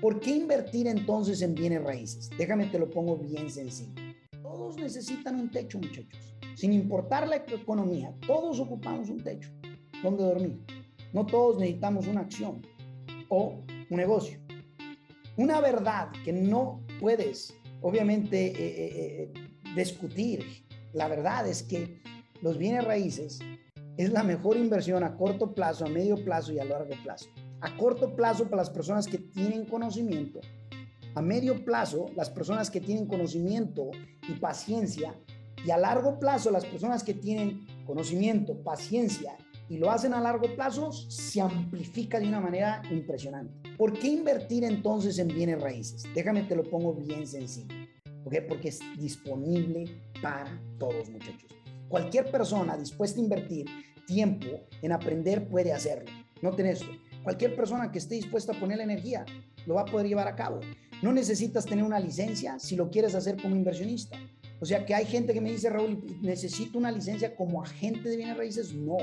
¿Por qué invertir entonces en bienes raíces? Déjame te lo pongo bien sencillo. Todos necesitan un techo, muchachos. Sin importar la economía, todos ocupamos un techo donde dormir. No todos necesitamos una acción o un negocio. Una verdad que no puedes, obviamente, eh, eh, eh, discutir, la verdad es que los bienes raíces es la mejor inversión a corto plazo, a medio plazo y a largo plazo. A corto plazo para las personas que tienen conocimiento, a medio plazo las personas que tienen conocimiento y paciencia y a largo plazo las personas que tienen conocimiento, paciencia y lo hacen a largo plazo, se amplifica de una manera impresionante. ¿Por qué invertir entonces en bienes raíces? Déjame te lo pongo bien sencillo. Porque es disponible para todos, muchachos. Cualquier persona dispuesta a invertir tiempo en aprender puede hacerlo. Noten esto. Cualquier persona que esté dispuesta a poner la energía lo va a poder llevar a cabo. No necesitas tener una licencia si lo quieres hacer como inversionista. O sea que hay gente que me dice, Raúl, necesito una licencia como agente de bienes raíces. No.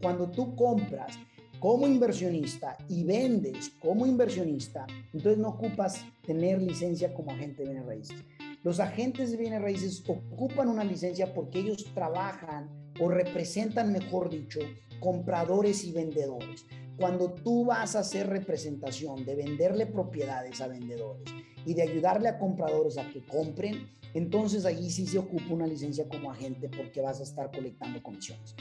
Cuando tú compras como inversionista y vendes como inversionista, entonces no ocupas tener licencia como agente de bienes raíces. Los agentes de bienes raíces ocupan una licencia porque ellos trabajan o representan, mejor dicho, compradores y vendedores. Cuando tú vas a hacer representación de venderle propiedades a vendedores y de ayudarle a compradores a que compren, entonces allí sí se ocupa una licencia como agente porque vas a estar colectando comisiones.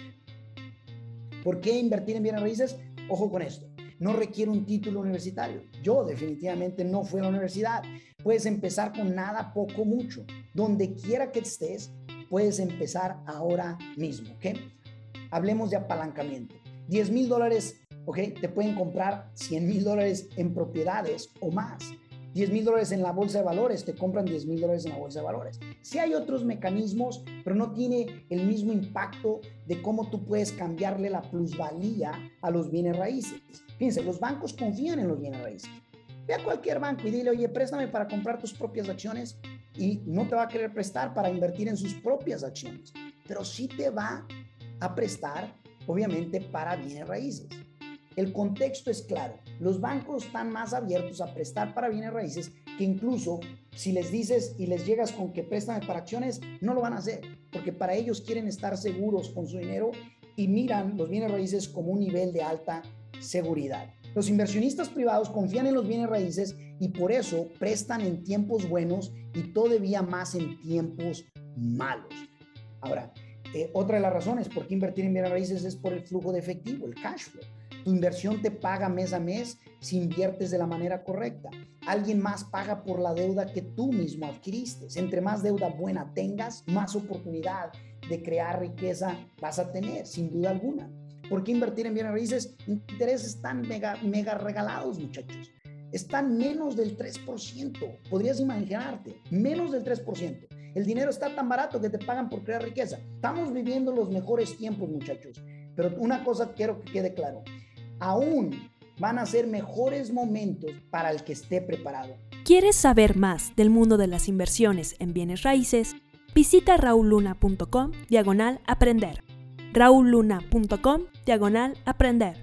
¿Por qué invertir en bienes raíces? Ojo con esto no requiere un título universitario. Yo definitivamente no fui a la universidad. Puedes empezar con nada, poco, mucho. Donde quiera que estés, puedes empezar ahora mismo, ¿ok? Hablemos de apalancamiento. 10 mil dólares, ¿ok? Te pueden comprar 100 mil dólares en propiedades o más. 10 mil dólares en la bolsa de valores, te compran 10 mil dólares en la bolsa de valores. Sí hay otros mecanismos, pero no tiene el mismo impacto de cómo tú puedes cambiarle la plusvalía a los bienes raíces. Fíjense, los bancos confían en los bienes raíces. Ve a cualquier banco y dile, oye, préstame para comprar tus propias acciones y no te va a querer prestar para invertir en sus propias acciones, pero sí te va a prestar, obviamente, para bienes raíces. El contexto es claro. Los bancos están más abiertos a prestar para bienes raíces que incluso si les dices y les llegas con que préstame para acciones, no lo van a hacer, porque para ellos quieren estar seguros con su dinero y miran los bienes raíces como un nivel de alta seguridad. Los inversionistas privados confían en los bienes raíces y por eso prestan en tiempos buenos y todavía más en tiempos malos. Ahora, eh, otra de las razones por qué invertir en bienes raíces es por el flujo de efectivo, el cash flow. Tu inversión te paga mes a mes si inviertes de la manera correcta. Alguien más paga por la deuda que tú mismo adquiriste. Entre más deuda buena tengas, más oportunidad de crear riqueza vas a tener, sin duda alguna. ¿Por qué invertir en bienes raíces? Intereses están mega, mega regalados, muchachos. Están menos del 3%. Podrías imaginarte, menos del 3%. El dinero está tan barato que te pagan por crear riqueza. Estamos viviendo los mejores tiempos, muchachos. Pero una cosa quiero que quede claro aún van a ser mejores momentos para el que esté preparado. ¿Quieres saber más del mundo de las inversiones en bienes raíces? Visita rauluna.com diagonal aprender. rauluna.com diagonal aprender.